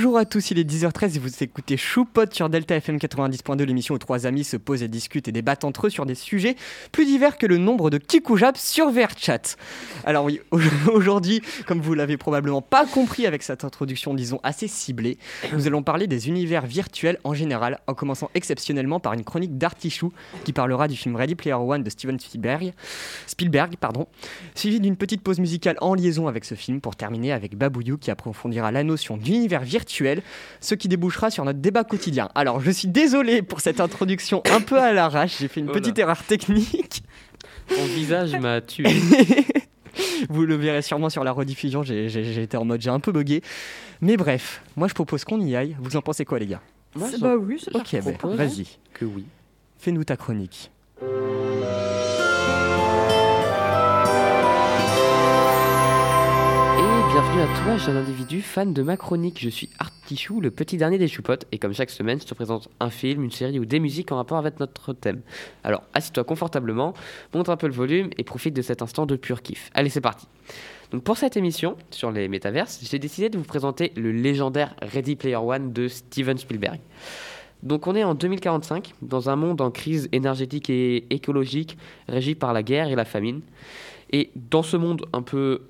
Bonjour à tous, il est 10h13 et vous écoutez Choupot sur Delta FM 90.2, l'émission où trois amis se posent et discutent et débattent entre eux sur des sujets plus divers que le nombre de Kikoujab sur VRChat. Alors oui, aujourd'hui, comme vous l'avez probablement pas compris avec cette introduction, disons assez ciblée, nous allons parler des univers virtuels en général, en commençant exceptionnellement par une chronique d'Artichou qui parlera du film Ready Player One de Steven Spielberg, Spielberg pardon, suivi d'une petite pause musicale en liaison avec ce film pour terminer avec Babouyou qui approfondira la notion d'univers virtuel, ce qui débouchera sur notre débat quotidien. Alors je suis désolé pour cette introduction un peu à l'arrache, j'ai fait une Oh petite erreur technique. Ton visage m'a tué. Vous le verrez sûrement sur la rediffusion, été en mode j'ai un peu bugué. Mais bref, moi je propose qu'on y aille. Vous en pensez quoi les gars? Moi, Bah oui, c'est Ok, propose. vas-y, que oui. fais-nous ta chronique. Bienvenue à toi, jeune individu fan de ma chronique. Je suis Artichou, le petit dernier des choupottes, et comme chaque semaine, je te présente un film, une série ou des musiques en rapport avec notre thème. Alors, assieds-toi confortablement, monte un peu le volume et profite de cet instant de pur kiff. Allez, c'est parti. Donc pour cette émission sur les métaverses, j'ai décidé de vous présenter le légendaire Ready Player One de Steven Spielberg. Donc on est en 2045, dans un monde en crise énergétique et écologique, régi par la guerre et la famine. Et dans ce monde un peu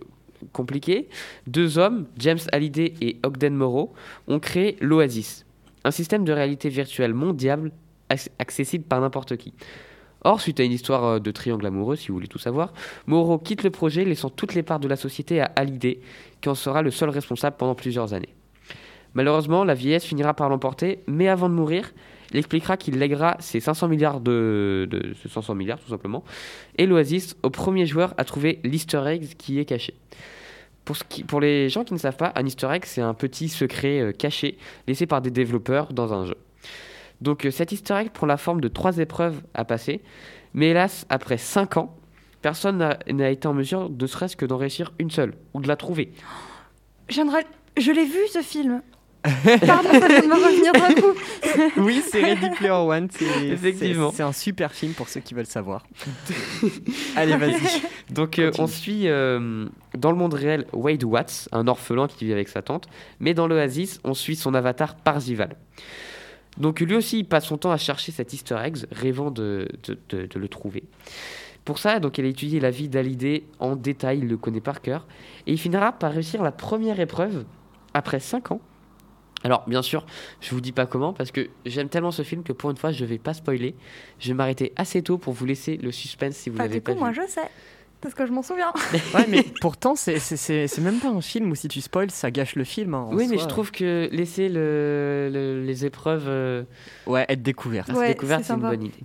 compliqué, deux hommes, James Hallyday et Ogden Morrow, ont créé l'Oasis, un système de réalité virtuelle mondiale ac- accessible par n'importe qui. Or, suite à une histoire euh, de triangle amoureux, si vous voulez tout savoir, Morrow quitte le projet, laissant toutes les parts de la société à Hallyday, qui en sera le seul responsable pendant plusieurs années. Malheureusement, la vieillesse finira par l'emporter, mais avant de mourir, il expliquera qu'il lèguera ses 500 milliards de, de ses 500 milliards tout simplement, et l'Oasis au premier joueur à trouver l'Easter egg qui est caché. Pour, ce qui- pour les gens qui ne savent pas, un Easter egg, c'est un petit secret euh, caché laissé par des développeurs dans un jeu. Donc euh, cet Easter egg prend la forme de trois épreuves à passer, mais hélas, après 5 ans, personne n'a- été en mesure de serait-ce que d'en réussir une seule, ou de la trouver. Je l'ai vu ce film. Pardon, ça vient de me revenir d'un coup. Oui, c'est Ready Player One, c'est- Effectivement. c'est un super film pour ceux qui veulent savoir. Allez, vas-y. Donc euh, on suit euh, dans le monde réel Wade Watts, un orphelin qui vit avec sa tante, mais dans l'Oasis, on suit son avatar Parzival. Donc lui aussi, il passe son temps à chercher cet Easter egg, rêvant de, de- de- de le trouver. Pour ça, donc, il a étudié la vie d'Hallyday en détail, il le connaît par cœur, et il finira par réussir la première épreuve après 5 ans. Alors, bien sûr, je vous dis pas comment, parce que j'aime tellement ce film que pour une fois, je vais pas spoiler. Je vais m'arrêter assez tôt pour vous laisser le suspense si vous Enfin, l'avez du pas coup, vu. moi je sais. Parce que je m'en souviens. Ouais, mais pourtant, c'est- même pas un film où si tu spoil, ça gâche le film. hein, Oui, mais soi. je trouve que laisser le, le- les épreuves euh, Ouais, être découverte. Ouais, découverte, c'est une bonne idée.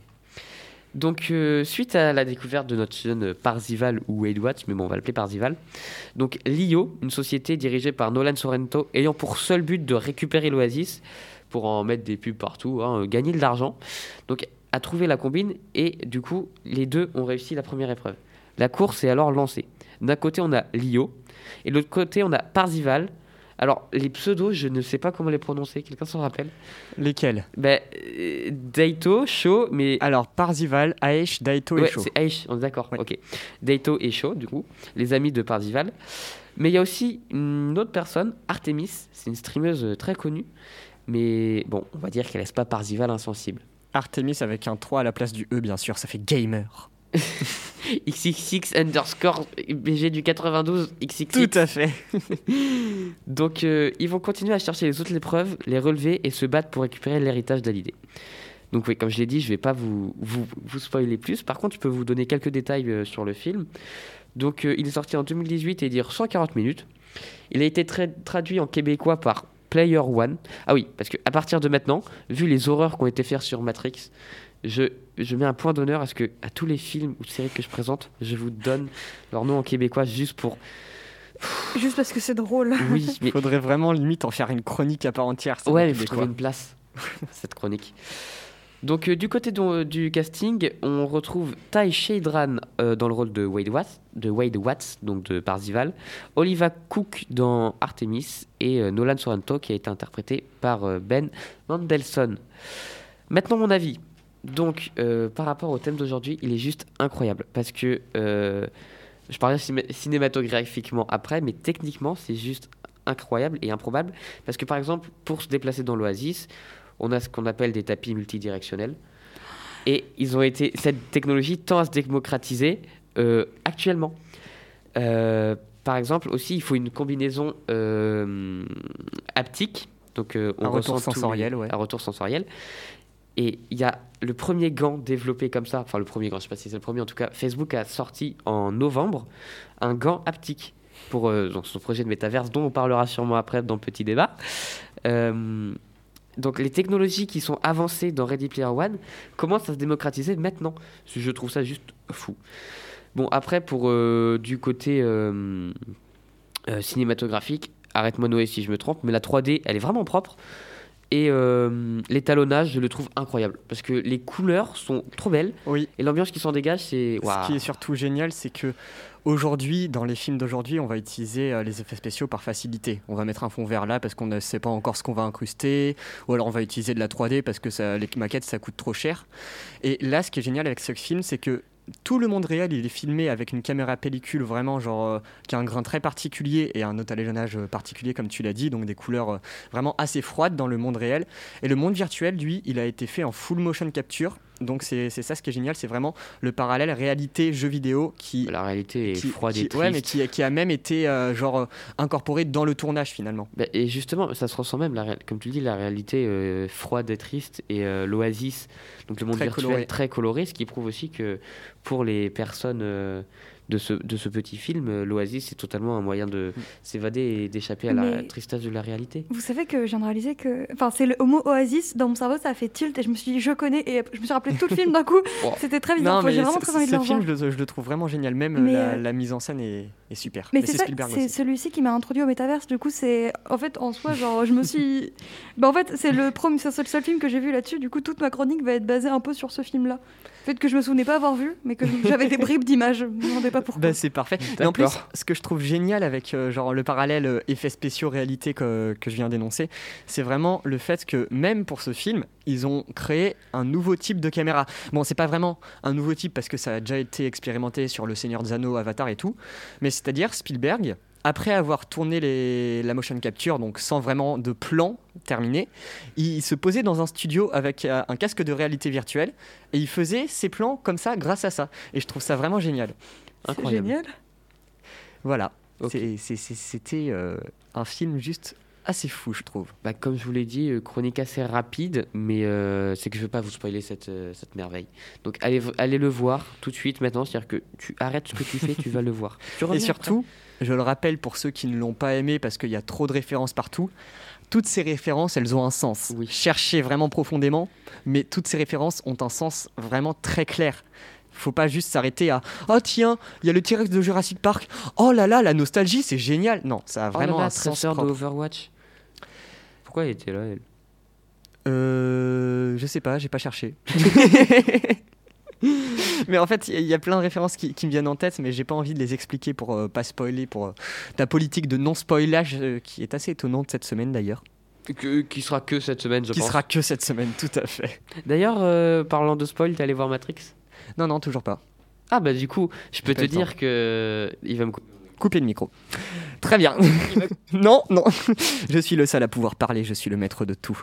Donc, euh, suite à la découverte de notre jeune Parzival ou Watts, mais bon, on va l'appeler Parzival, donc l'IO, une société dirigée par Nolan Sorrento, ayant pour seul but de récupérer l'Oasis pour en mettre des pubs partout, hein, euh, gagner de l'argent, donc a trouvé la combine et du coup, les deux ont réussi la première épreuve. La course est alors lancée. D'un côté, on a l'IO et de l'autre côté, on a Parzival. Alors, les pseudos, je ne sais pas comment les prononcer. Quelqu'un s'en rappelle? Lesquels? Ben, euh, Daito, Sho, mais. Alors, Parzival, Aesh, Daito et ouais, Sho. c'est Aish, on est d'accord. Ouais. Ok. Daito et Sho, du coup, les amis de Parzival. Mais il y a aussi une autre personne, Artemis, c'est une streameuse très connue. Mais bon, on va dire qu'elle laisse pas Parzival insensible. Artemis avec un 3 à la place du E, bien sûr, ça fait gamer. XXX underscore BG du 92 XXX. Tout à fait. Donc, euh, ils vont continuer à chercher les autres épreuves, les relever et se battre pour récupérer l'héritage d'Hallyday. Donc, oui, comme je l'ai dit, je ne vais pas vous, vous, vous spoiler plus. Par contre, je peux vous donner quelques détails euh, sur le film. Donc, euh, il est sorti en 2018 et il dure 140 minutes. Il a été tra- traduit en québécois par Player One. Ah oui, parce qu'à partir de maintenant, vu les horreurs qui ont été faites sur Matrix, je, je mets un point d'honneur à ce que à tous les films ou séries que je présente, je vous donne leur nom en québécois juste pour. Juste parce que c'est drôle. Oui, mais Faudrait vraiment limite en faire une chronique à part entière. Ouais, mais faut trouver une place, cette chronique. Donc, euh, du côté de- du casting, on retrouve Ty Shadran euh, dans le rôle de Wade Watts, de Wade Watts, donc de Parzival, Oliva Cook dans Artemis et euh, Nolan Sorrento qui a été interprété par euh, Ben Mendelsohn. Maintenant, mon avis. Donc, euh, par rapport au thème d'aujourd'hui, il est juste incroyable parce que euh, je parlerai ciné- cinématographiquement après, mais techniquement, c'est juste incroyable et improbable. Parce que par exemple, pour se déplacer dans l'Oasis, on a ce qu'on appelle des tapis multidirectionnels. Et ils ont été, cette technologie tend à se démocratiser euh, actuellement. Euh, par exemple, aussi, il faut une combinaison haptique. Donc, on Un retour les- sensoriel, ouais. Un retour sensoriel. Et il y a le premier gant développé comme ça, enfin le premier gant, je sais pas si c'est le premier, en tout cas, Facebook a sorti en novembre un gant haptique pour euh, son projet de métaverse, dont on parlera sûrement après dans le petit débat. Euh, donc les technologies qui sont avancées dans Ready Player One commencent à se démocratiser maintenant. Je trouve ça juste fou. Bon, après, pour euh, du côté cinématographique, arrête-moi Noé si je me trompe, mais la 3D, elle est vraiment propre. Et euh, l'étalonnage, je le trouve incroyable. Parce que les couleurs sont trop belles. Oui. Et l'ambiance qui s'en dégage, c'est. Ce Waouh. qui est surtout génial, c'est que aujourd'hui, dans les films d'aujourd'hui, on va utiliser euh, les effets spéciaux par facilité. On va mettre un fond vert là parce qu'on ne sait pas encore ce qu'on va incruster, ou alors on va utiliser de la 3D parce que ça, les maquettes ça coûte trop cher. Et là, ce qui est génial avec ce film, c'est que tout le monde réel, il est filmé avec une caméra pellicule vraiment genre euh, qui a un grain très particulier et un étalonnage euh, particulier comme tu l'as dit, donc des couleurs euh, vraiment assez froides dans le monde réel. Et le monde virtuel, lui, il a été fait en full motion capture. Donc c'est ça ce qui est génial, c'est vraiment le parallèle réalité-jeu vidéo qui, La réalité est qui- froide qui- et triste. ouais, mais qui, qui a même été euh, genre euh, incorporé dans le tournage finalement. Bah, et justement, ça se ressent même, la comme tu le dis, la réalité euh, froide et triste et euh, l'oasis, donc le monde Très virtuel coloré. très coloré, ce qui prouve aussi que pour les personnes de, ce, de ce petit film, euh, l'oasis c'est totalement un moyen de Mm. s'évader et d'échapper à la Mais- tristesse de la réalité. Vous savez que je viens de réaliser que. Enfin, c'est le mot oasis. Dans mon cerveau, ça a fait tilt et je me suis dit, je connais. Et je me suis rappelé tout le film d'un coup. C'était très bizarre. J'ai vraiment très envie de ce le film, je le, je le trouve vraiment génial. Même Mais, la, euh, la mise en scène est, est super. Mais Mais c'est celui-ci qui m'a introduit au métaverse. Du coup, c'est en fait en soi, genre, je me suis. bah en fait, c'est le seul film que j'ai vu là-dessus. Du coup, toute ma chronique va être basée un peu sur ce film-là. Le fait que je me souvenais pas avoir vu, mais que j'avais des bribes d'images. Pas pourquoi. Bah, c'est parfait. Et en plus, ce que je trouve génial avec euh, genre le parallèle euh, effets spéciaux réalité que, que je viens d'énoncer, c'est vraiment le fait que même pour ce film, ils ont créé un nouveau type de caméra. Bon, c'est pas vraiment un nouveau type parce que ça a déjà été expérimenté sur Le Seigneur des Anneaux, Avatar et tout, mais c'est-à-dire Spielberg. Après avoir tourné les, la motion capture, donc sans vraiment de plan terminé, il se posait dans un studio avec euh, un casque de réalité virtuelle et il faisait ses plans comme ça grâce à ça. Et je trouve ça vraiment génial. C'est Incroyable. génial. Voilà. C'était euh, un film juste assez fou, je trouve. Bah, comme je vous l'ai dit, euh, chronique assez rapide, mais euh, c'est que je veux pas vous spoiler cette, euh, cette merveille. Donc allez, allez le voir tout de suite maintenant, c'est-à-dire que tu arrêtes ce que tu fais, tu vas le voir. Tu Et surtout, je le rappelle pour ceux qui ne l'ont pas aimé parce qu'il y a trop de références partout, toutes ces références, elles ont un sens. Oui. Cherchez vraiment profondément, mais toutes ces références ont un sens vraiment très clair. Faut pas juste s'arrêter à Oh tiens, il y a le T-Rex de Jurassic Park. Oh là là, la nostalgie, c'est génial. Non, ça a après. vraiment oh là là, un sens propre. Overwatch. Pourquoi elle était là elle? Euh, je sais pas, j'ai pas cherché. mais en fait, il y, a- il y a plein de références qui, qui me viennent en tête, mais j'ai pas envie de les expliquer pour euh, pas spoiler, pour euh, ta politique de non-spoilage euh, qui est assez étonnante cette semaine d'ailleurs. Que- Qui sera que cette semaine, je Qui pense. sera que cette semaine, tout à fait. D'ailleurs, euh, parlant de spoil, t'es allé voir Matrix? Non, non, toujours pas. Ah bah du coup, je peux te temps. dire que il va me couper. Le micro. Très bien. non, non. Je suis le seul à pouvoir parler, je suis le maître de tout.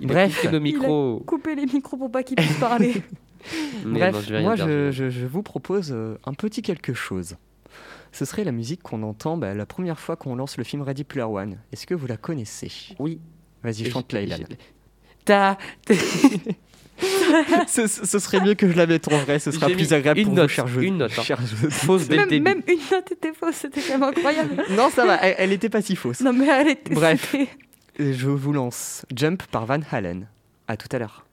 il Bref. couper nos micros. Couper les micros pour pas qu'ils puissent parler. Bref, non, je moi je, je- vous propose euh, un petit quelque chose. Ce serait la musique qu'on entend bah, la première fois qu'on lance le film Ready Player One. Est-ce que vous la connaissez? Oui. Vas-y, Et chante je- Layla. je- Ta. ce, serait mieux que je la mette en vrai, ce sera plus agréable une pour note, vous, chers jeux. une note, hein. Fausse dès le même, début. même une note était fausse, c'était quand même incroyable. Non, ça va, elle, elle était pas si fausse. Non mais elle était. Bref. Je vous lance Jump par Van Halen. À tout à l'heure.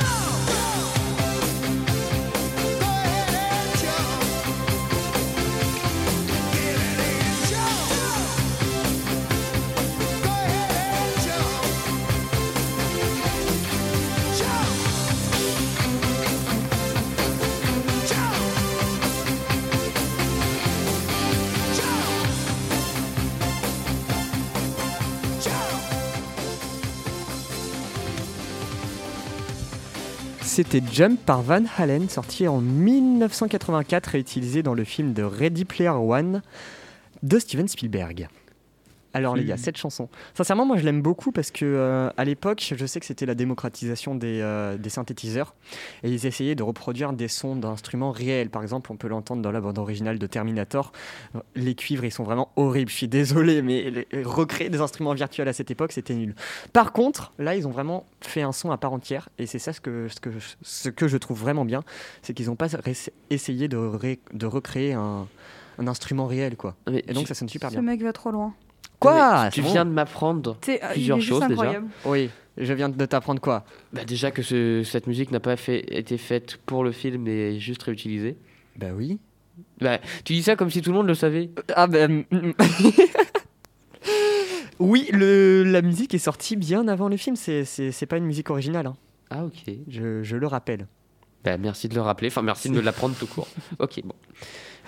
show! C'était Jump par Van Halen, sorti en 1984 et utilisé dans le film de Ready Player One de Steven Spielberg. Alors les gars, cette chanson, sincèrement moi je l'aime beaucoup parce que euh, à l'époque je sais que c'était la démocratisation des, euh, des synthétiseurs et ils essayaient de reproduire des sons d'instruments réels. Par exemple on peut l'entendre dans la bande originale de Terminator. Euh, Les cuivres ils sont vraiment horribles, je suis désolé mais les- recréer des instruments virtuels à cette époque c'était nul. Par contre, là, ils ont vraiment fait un son à part entière, et c'est ça ce que, ce, que, ce que je trouve vraiment bien, c'est qu'ils n'ont pas essayé de, ré- de recréer un, un instrument réel, quoi. Mais Et donc tu- ça sonne super Ce bien. mec va trop loin. Quoi mais Tu bon viens de m'apprendre euh, Plusieurs choses, déjà. incroyable. Oui, je viens de t'apprendre quoi bah, déjà que ce- cette musique n'a pas fait, été faite pour le film et juste réutilisée. Bah oui. Bah, tu dis ça comme si tout le monde le savait. Ah ben... oui, le, la musique est sortie bien avant le film, c'est- pas une musique originale, hein. Ah ok. je, je le rappelle. Bah, merci de le rappeler, enfin merci de me l'apprendre tout court. Ok, bon.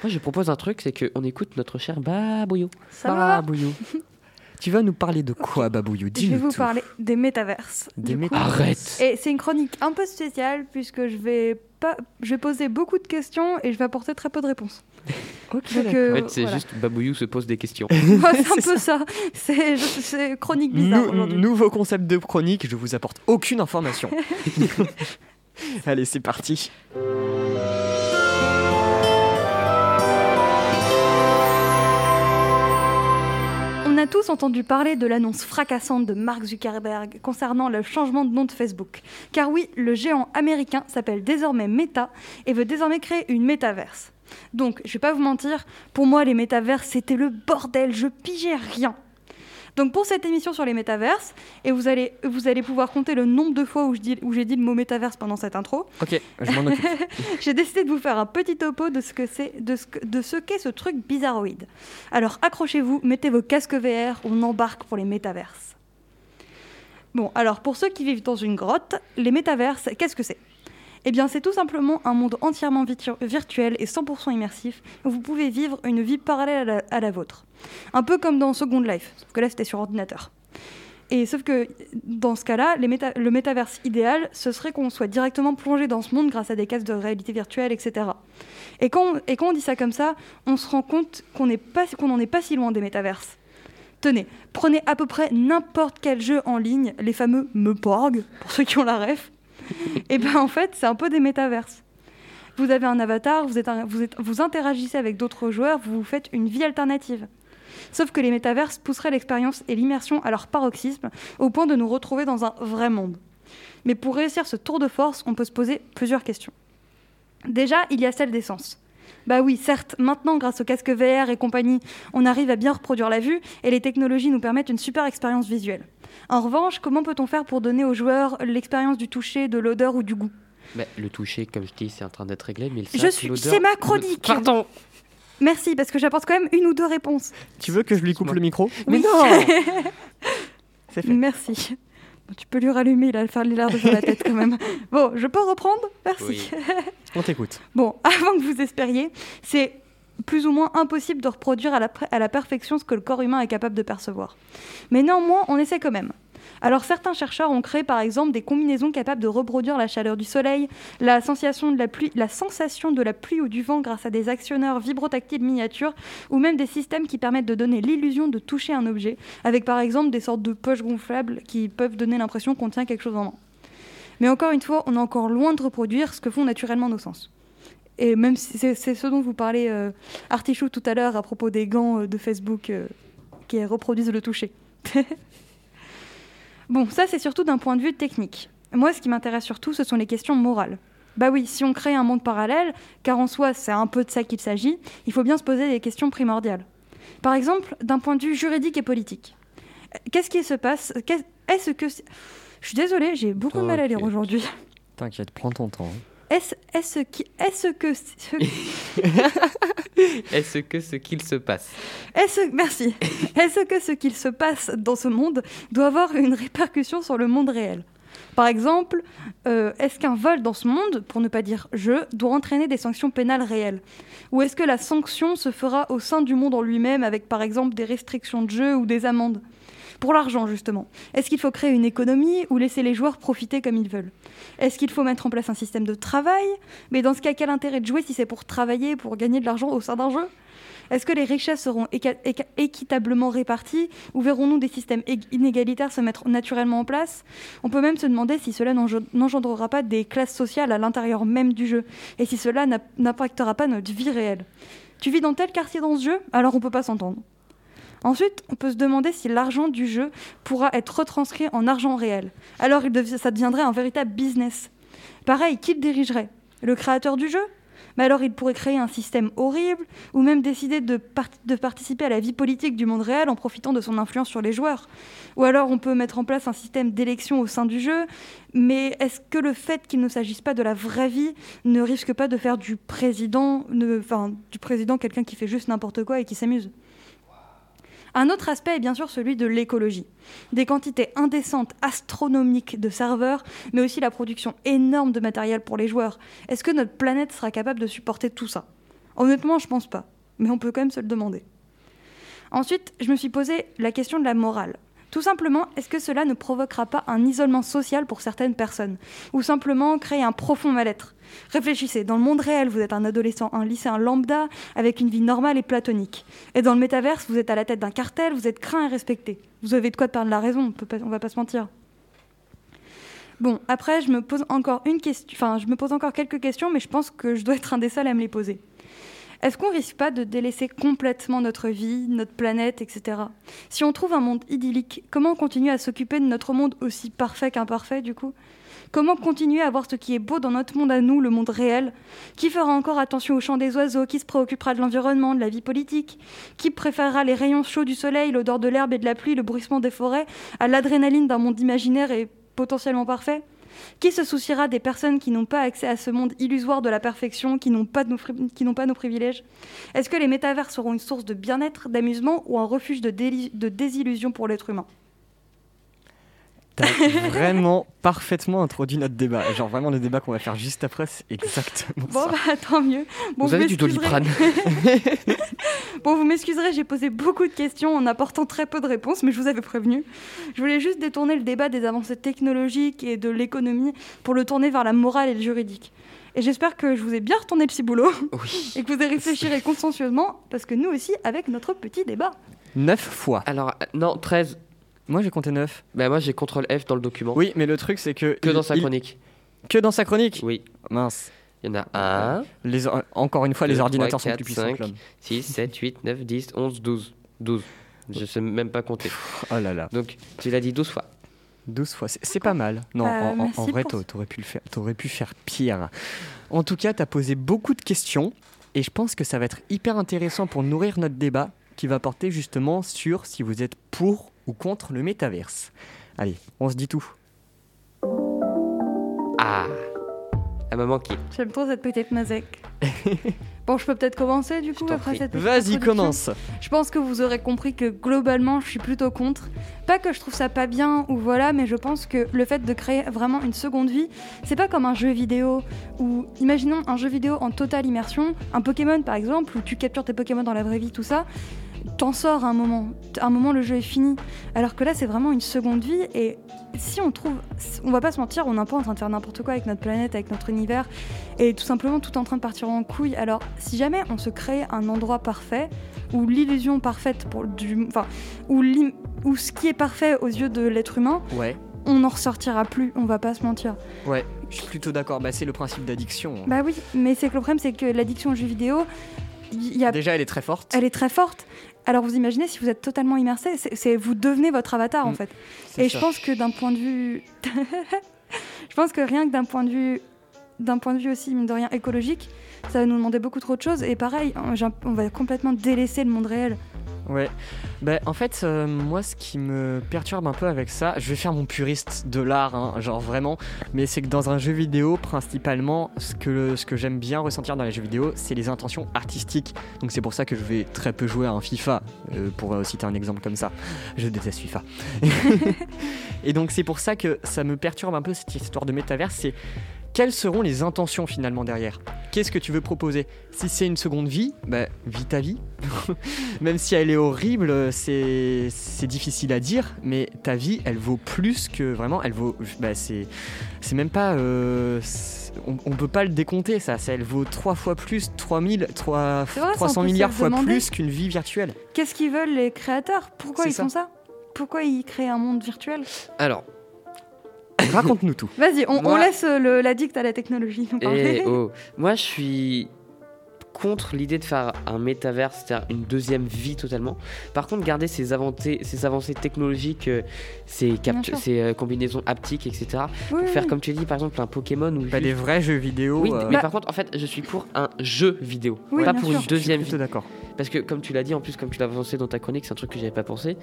Moi je propose un truc, c'est qu'on écoute notre cher Babouillou. Ça va Babouillou. tu vas nous parler de quoi, Babouillou? Je vais vous tout. parler des métaverses. Des coup, métaverses. Arrête Et c'est une chronique un peu spéciale puisque je vais pas, je vais poser beaucoup de questions et je vais apporter très peu de réponses. Ok, Donc, d'accord. euh, En fait, c'est voilà. juste Babouillou se pose des questions. Ouais, c'est un peu ça. C'est chronique bizarre Nou- aujourd'hui. nouveau concept de chronique, je vous apporte aucune information. Allez, c'est parti. A tous entendu parler de l'annonce fracassante de Mark Zuckerberg concernant le changement de nom de Facebook. Car oui, le géant américain s'appelle désormais Meta et veut désormais créer une métaverse. Donc, je vais pas vous mentir, pour moi les métaverses c'était le bordel, je pigeais rien. Donc pour cette émission sur les métaverses, et vous allez, vous allez pouvoir compter le nombre de fois où j'ai dit le mot métaverse pendant cette intro, Ok, je m'en occupe. j'ai décidé de vous faire un petit topo de ce que c'est, de ce de ce qu'est ce truc bizarroïde. Alors accrochez-vous, mettez vos casques VR, on embarque pour les métaverses. Bon, alors pour ceux qui vivent dans une grotte, les métaverses, qu'est-ce que c'est? Eh bien, c'est tout simplement un monde entièrement virtuel et 100% immersif où vous pouvez vivre une vie parallèle à la, vôtre. Un peu comme dans Second Life, sauf que là c'était sur ordinateur. Et sauf que dans ce cas-là, le métaverse idéal, ce serait qu'on soit directement plongé dans ce monde grâce à des casques de réalité virtuelle, etc. Et quand, on- dit ça comme ça, on se rend compte qu'on n'en est pas si loin des métaverses. Tenez, prenez à peu près n'importe quel jeu en ligne, les fameux Meporg, pour ceux qui ont la ref. et ben en fait, c'est un peu des métaverses. Vous avez un avatar, vous, êtes vous, êtes- vous interagissez avec d'autres joueurs, vous vous faites une vie alternative. Sauf que les métaverses pousseraient l'expérience et l'immersion à leur paroxysme, au point de nous retrouver dans un vrai monde. Mais pour réussir ce tour de force, on peut se poser plusieurs questions. Déjà, il y a celle des sens. Bah oui, certes, maintenant, grâce au casque VR et compagnie, on arrive à bien reproduire la vue et les technologies nous permettent une super expérience visuelle. En revanche, comment peut-on faire pour donner aux joueurs l'expérience du toucher, de l'odeur ou du goût? Mais le toucher, comme je dis, c'est en train d'être réglé. Mais le Je sac, suis- l'odeur- c'est ma chronique. Pardon. Merci, parce que j'apporte quand même une ou deux réponses. Tu veux que je lui coupe le micro? Oui. Mais non C'est fait. Merci. Bon, tu peux lui rallumer, il a faire l'air de faire la tête quand même. Bon, je peux reprendre? Merci. Oui. On t'écoute. Bon, avant que vous espériez, c'est plus ou moins impossible de reproduire à la, à la perfection ce que le corps humain est capable de percevoir. Mais néanmoins, on essaie quand même. Alors certains chercheurs ont créé par exemple des combinaisons capables de reproduire la chaleur du soleil, la sensation de la pluie, la sensation de la pluie ou du vent grâce à des actionneurs vibrotactiles miniatures, ou même des systèmes qui permettent de donner l'illusion de toucher un objet, avec par exemple des sortes de poches gonflables qui peuvent donner l'impression qu'on tient quelque chose en main. Mais encore une fois, on est encore loin de reproduire ce que font naturellement nos sens. Et même si c'est ce dont vous parlez, euh, Artichou, tout à l'heure, à propos des gants euh, de Facebook euh, qui reproduisent le toucher. bon, ça, c'est surtout d'un point de vue technique. Moi, ce qui m'intéresse surtout, ce sont les questions morales. Bah oui, si on crée un monde parallèle, car en soi, c'est un peu de ça qu'il s'agit, il faut bien se poser des questions primordiales. Par exemple, d'un point de vue juridique et politique. Qu'est-ce qui se passe Est-ce que... Je suis désolée, j'ai beaucoup de mal à lire T'inquiète. aujourd'hui. T'inquiète, prends ton temps. Est-ce est-ce qui- est-ce que... ce- Est-ce que ce qu'il se passe? Est-ce, merci. Est-ce que ce qu'il se passe dans ce monde doit avoir une répercussion sur le monde réel? Par exemple, euh, est-ce qu'un vol dans ce monde, pour ne pas dire je, doit entraîner des sanctions pénales réelles? Ou est-ce que la sanction se fera au sein du monde en lui-même avec par exemple des restrictions de jeu ou des amendes? Pour l'argent, justement. Est-ce qu'il faut créer une économie ou laisser les joueurs profiter comme ils veulent? Est-ce qu'il faut mettre en place un système de travail? Mais dans ce cas, quel intérêt de jouer si c'est pour travailler, pour gagner de l'argent au sein d'un jeu? Est-ce que les richesses seront équitablement réparties ou verrons-nous des systèmes ég- inégalitaires se mettre naturellement en place? On peut même se demander si cela n'enge- n'engendrera pas des classes sociales à l'intérieur même du jeu et si cela n'impactera pas notre vie réelle. Tu vis dans tel quartier dans ce jeu? Alors on peut pas s'entendre. Ensuite, on peut se demander si l'argent du jeu pourra être retranscrit en argent réel. Alors ça deviendrait un véritable business. Pareil, qui le dirigerait? Le créateur du jeu? Mais alors il pourrait créer un système horrible ou même décider de, par- de participer à la vie politique du monde réel en profitant de son influence sur les joueurs? Ou alors on peut mettre en place un système d'élection au sein du jeu, mais est-ce que le fait qu'il ne s'agisse pas de la vraie vie ne risque pas de faire du président, du président quelqu'un qui fait juste n'importe quoi et qui s'amuse? Un autre aspect est bien sûr celui de l'écologie. Des quantités indécentes, astronomiques de serveurs, mais aussi la production énorme de matériel pour les joueurs. Est-ce que notre planète sera capable de supporter tout ça? Honnêtement, je pense pas, mais on peut quand même se le demander. Ensuite, je me suis posé la question de la morale. Tout simplement, est-ce que cela ne provoquera pas un isolement social pour certaines personnes Ou simplement créer un profond mal-être Réfléchissez, dans le monde réel, vous êtes un adolescent, un lycéen lambda, avec une vie normale et platonique. Et dans le métaverse, vous êtes à la tête d'un cartel, vous êtes craint et respecté. Vous avez de quoi perdre la raison, on, peut pas, on va pas se mentir. Bon, après, je me pose encore une question, enfin, je me pose encore quelques questions, mais je pense que je dois être un des seuls à me les poser. Est-ce qu'on risque pas de délaisser complètement notre vie, notre planète, etc. Si on trouve un monde idyllique, comment continuer à s'occuper de notre monde aussi parfait qu'imparfait du coup? Comment continuer à voir ce qui est beau dans notre monde à nous, le monde réel Qui fera encore attention au chant des oiseaux Qui se préoccupera de l'environnement, de la vie politique Qui préférera les rayons chauds du soleil, l'odeur de l'herbe et de la pluie, le bruissement des forêts, à l'adrénaline d'un monde imaginaire et potentiellement parfait? Qui se souciera des personnes qui n'ont pas accès à ce monde illusoire de la perfection, qui n'ont pas, nos privilèges? Est-ce que les métavers seront une source de bien-être, d'amusement ou un refuge de désillusion pour l'être humain? T'as vraiment parfaitement introduit notre débat. Genre vraiment le débat qu'on va faire juste après, c'est exactement Bon, ça. bah tant mieux. Bon, Vous avez du doliprane. Bon, vous m'excuserez, j'ai posé beaucoup de questions en apportant très peu de réponses, mais je vous avais prévenu. Je voulais juste détourner le débat des avancées technologiques et de l'économie pour le tourner vers la morale et le juridique. Et j'espère que je vous ai bien retourné le ciboulot Oui. et que vous y réfléchirez consciencieusement, parce que nous aussi, avec notre petit débat. Neuf fois. Alors, euh, non, 13. Moi j'ai compté neuf. Bah, moi, j'ai CTRL F dans le document. Oui, mais le truc c'est que. Que il- dans sa il- chronique. Que dans sa chronique Oui. Mince. Il y en a 1, Les, or- encore une fois, Deux, les trois, ordinateurs sont quatre, plus puissants cinq. que l'homme. 6, 7, 8, 9, 10, 11, 12. 12. Je sais même pas compter. Oh là là. Donc, tu l'as dit 12 fois. 12 fois, c'est pas mal. Non, Bah, en, en- vrai, t'aurais pu, le faire- t'aurais pu faire pire. En tout cas, t'as posé beaucoup de questions et je pense que ça va être hyper intéressant pour nourrir notre débat qui va porter justement sur si vous êtes pour ou contre le métaverse. Allez, on se dit tout. Ah Elle m'a manqué. J'aime trop cette petite mazec. bon, je peux peut-être commencer du coup après prie. cette petite Vas-y, commence. Je pense que vous aurez compris que globalement, je suis plutôt contre. Pas que je trouve ça pas bien ou voilà, mais je pense que le fait de créer vraiment une seconde vie, c'est pas comme un jeu vidéo où, imaginons un jeu vidéo en totale immersion, un Pokémon par exemple, où tu captures tes Pokémon dans la vraie vie, tout ça. T'en sors à un moment. À un moment, le jeu est fini. Alors que là, c'est vraiment une seconde vie. Et si on trouve. On va pas se mentir, on est un peu en train de faire n'importe quoi avec notre planète, avec notre univers. Et tout simplement, tout est en train de partir en couille. Alors, si jamais on se crée un endroit parfait, où l'illusion parfaite pour du. Enfin, où, ce qui est parfait aux yeux de l'être humain, Ouais, on n'en ressortira plus. On va pas se mentir. ouais, je suis plutôt d'accord. Bah, c'est le principe d'addiction. Bah oui, mais c'est que le problème, c'est que l'addiction aux jeux vidéo, il y a Déjà, elle est très forte. elle est très forte. Alors vous imaginez si vous êtes totalement immersé, c'est vous devenez votre avatar en Mm, fait. Et ça. je pense que d'un point de vue, je pense que rien que d'un point de vue, d'un point de vue aussi mine de rien écologique, ça va nous demander beaucoup trop de choses. Et pareil, on va complètement délaisser le monde réel. Ouais. Bah, en fait, euh, moi, ce qui me perturbe un peu avec ça, je vais faire mon puriste de l'art, hein, genre vraiment, mais c'est que dans un jeu vidéo, principalement, ce que, ce que j'aime bien ressentir dans les jeux vidéo, c'est les intentions artistiques. Donc c'est pour ça que je vais très peu jouer à un FIFA, euh, pour euh, citer un exemple comme ça. Je déteste FIFA. Et donc c'est pour ça que ça me perturbe un peu cette histoire de métavers, c'est quelles seront les intentions finalement derrière? Qu'est-ce que tu veux proposer? Si c'est une seconde vie, bah, vis ta vie. Même si elle est horrible, c'est c'est difficile à dire, mais ta vie, elle vaut plus que vraiment, elle vaut. Bah, c'est c'est même pas. euh, c'est- on, on peut pas le décompter, ça. ça elle vaut trois fois plus, 3000, trois- C'est vrai, ça, 300 on peut se milliards fois demander. plus qu'une vie virtuelle. Qu'est-ce qu'ils veulent les créateurs? Pourquoi C'est ils ça. font ça? Pourquoi ils créent un monde virtuel? Alors, Raconte-nous tout. Vas-y, on, laisse euh, le, la dicte à la technologie nous parler. et oh, moi je suis contre l'idée de faire un métaverse, c'est-à-dire une deuxième vie totalement. Par contre, garder ces avancées, ces avancées technologiques, euh, ces, euh, combinaisons haptiques, etc. Oui, Pour faire comme tu dis, par exemple, un Pokémon ou Pas juste- Bah, des vrais jeux vidéo. Oui, euh, mais Bah- par contre, en fait, je suis pour un jeu vidéo, Oui, pas bien pour sûr. une je suis deuxième vie. d'accord. Parce que, comme tu l'as dit, en plus, comme tu l'as avancé dans ta chronique, c'est un truc que j'avais pas pensé.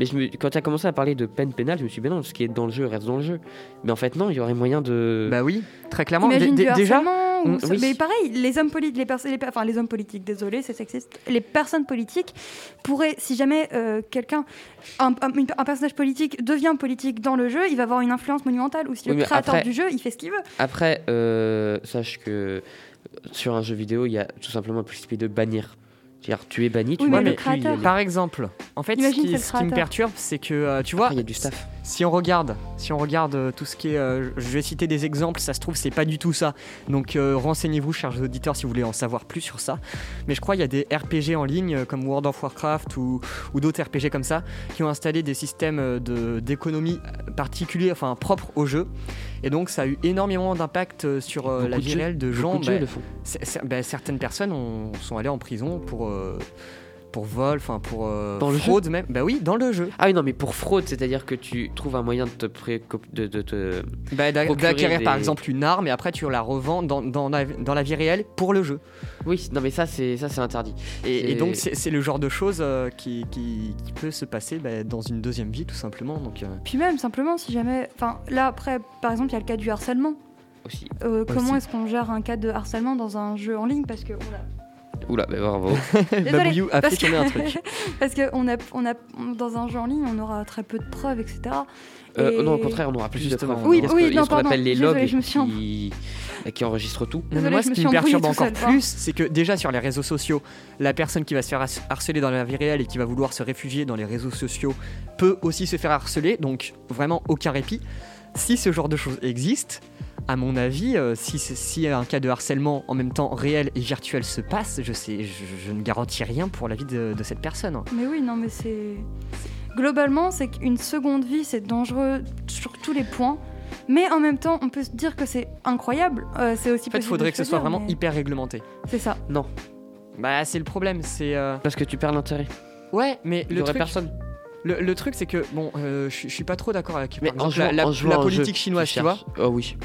Mais je me- quand tu as commencé à parler de peine pénale, je me suis dit, ben non, ce qui est dans le jeu reste dans le jeu. Mais en fait, non, il y aurait moyen de. Bah oui, très clairement. Imagine déjà, harcèlement, ou Mm, oui. mais pareil, les hommes politiques, les, pers- les per- enfin les hommes politiques, désolé, c'est sexiste. Les personnes politiques pourraient, si jamais euh, quelqu'un, un, un- une- un personnage politique devient politique dans le jeu, il va avoir une influence monumentale. Ou si Oui, le mais créateur après- du jeu, il fait ce qu'il veut. Après, euh, sache que sur un jeu vidéo, il y a tout simplement la possibilité de bannir. C'est-à-dire, tu es banni, tu Oui, ne mais aller. par exemple, en fait, ce qui, ce me perturbe, c'est que euh, tu vois, il y a du staff. Si on regarde, si on regarde euh, tout ce qui est, euh, je vais citer des exemples, ça se trouve c'est pas du tout ça. Donc euh, renseignez-vous, chers auditeurs, si vous voulez en savoir plus sur ça. Mais je crois qu'il y a des RPG en ligne comme World of Warcraft ou, ou d'autres RPG comme ça qui ont installé des systèmes de d'économie particuliers, enfin propres au jeu. Et donc ça a eu énormément d'impact sur euh, la vie réelle de gens. de bah, le font. bah, certaines personnes ont- sont allées en prison pour, pour vol, enfin pour euh, Dans le jeu fraude même. Bah oui, dans le jeu. Ah oui, non, mais pour fraude, c'est-à-dire que tu trouves un moyen de te de, de te. Bah, D'acquérir par exemple une arme et après tu la revends dans, dans, la, dans la vie réelle pour le jeu. Oui, non, mais ça, c'est ça, c'est interdit. Et, donc c'est le genre de choses euh, qui, qui, qui peut se passer bah, dans une deuxième vie tout simplement. Donc, euh, Puis même, simplement, si jamais. Enfin, là, après, par exemple, il y a le cas du harcèlement. Aussi. Euh, comment est-ce qu'on gère un cas de harcèlement dans un jeu en ligne? Parce que. on a- Oula, mais bravo. Désolée, Babouillou a fait parce tourner un que- truc. Parce que on a, on a, dans un jeu en ligne, on aura très peu de preuves, etc. Euh, Et- Non, au contraire, on aura plus Justement. de preuves. Oui, oui, non, ce qu'on appelle les logs en- qui... qui enregistrent tout. Mais moi, ce qui me perturbe encore seul, plus, c'est que déjà sur les réseaux sociaux, la personne qui va se faire har- harceler dans la vie réelle et qui va vouloir se réfugier dans les réseaux sociaux peut aussi se faire harceler, donc vraiment aucun répit. Si ce genre de choses existe, à mon avis, euh, si, un cas de harcèlement en même temps réel et virtuel se passe, je, sais, je, je ne garantis rien pour la vie de, de cette personne. Mais oui, non, mais c'est. Globalement, c'est qu'une seconde vie, c'est dangereux sur tous les points. Mais en même temps, on peut se dire que c'est incroyable. Euh, c'est aussi En fait, il faudrait que ce soit vraiment mais hyper réglementé. C'est ça. Non, Bah, c'est le problème, c'est. euh, parce que tu perds l'intérêt. Ouais, mais Il y le aurait truc, personne. Le, le truc, c'est que, bon, euh, je suis pas trop d'accord avec Mais par en exemple, jouant, la, politique chinoise, tu vois. Oh oui.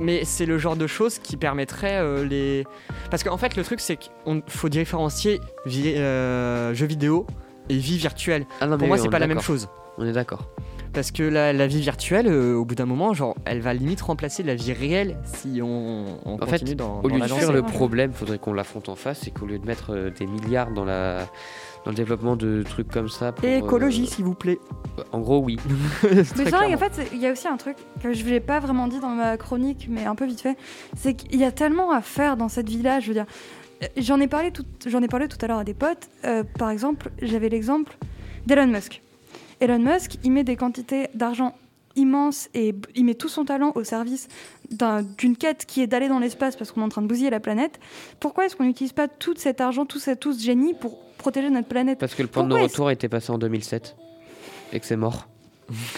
Mais c'est le genre de choses qui permettrait euh, les. Parce qu'en fait, le truc, c'est qu'il faut différencier vie, euh, jeux vidéo et vie virtuelle. Ah non, Pour moi, oui, c'est pas la même chose. On est d'accord. Parce que la, la vie virtuelle, euh, au bout d'un moment, genre, elle va limite remplacer la vie réelle si on, on En fait, continue dans, Au lieu de fuir le problème, faudrait qu'on l'affronte en face et qu'au lieu de mettre euh, des milliards dans la dans le développement de trucs comme ça. Pour, Et écologie, euh, s'il vous plaît. En gros, oui. Mais c'est vrai qu'en fait, il y a aussi un truc que je n'ai pas vraiment dit dans ma chronique, mais un peu vite fait, c'est qu'il y a tellement à faire dans cette vie-là. Je veux dire, Euh, j'en ai parlé tout, j'en ai parlé tout à l'heure à des potes. Euh, par exemple, j'avais l'exemple d'Elon Musk. Elon Musk, il met des quantités d'argent immenses et il met tout son talent au service d'un- d'une quête qui est d'aller dans l'espace parce qu'on est en train de bousiller la planète. Pourquoi est-ce qu'on n'utilise pas tout cet argent, tout, ce- tout ce génie pour protéger notre planète Parce que le point de Pourquoi non-retour était passé en 2007 et que c'est mort.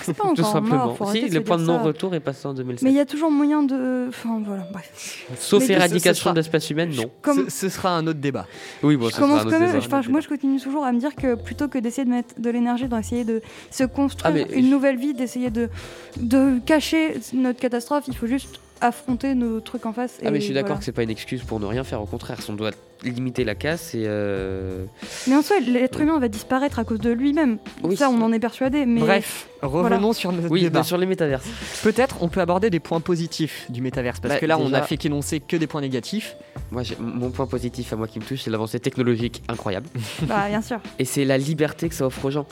C'est pas Tout encore simplement. mort, si, le point de non-retour est passé en 2007. Mais il y a toujours moyen de. Enfin voilà, bref. Sauf mais ce- ce éradication de l'espèce humaine, non. Comme, Ce, ce sera un autre débat. Oui, bon, je ça commence sera un quand autre même. débat. enfin, moi, je continue toujours à me dire que plutôt que d'essayer de mettre de l'énergie dans essayer de se construire Ah, une je- nouvelle vie, d'essayer de, de cacher notre catastrophe, il faut juste affronter nos trucs en face. Ah mais je suis d'accord voilà. que c'est pas une excuse pour ne rien faire, au contraire, on doit limiter la casse et... euh, Mais en soi, l'être humain va disparaître à cause de lui-même. Oui. Ça, on en est persuadé. Mais Bref, revenons sur notre Oui, débat. mais sur les métaverses. Peut-être on peut aborder des points positifs du métaverse parce Bah, que là on a fait qu'énoncer que des points négatifs. Moi, j'ai- mon point positif à moi qui me touche, c'est l'avancée technologique incroyable. bah, bien sûr. Et c'est la liberté que ça offre aux gens.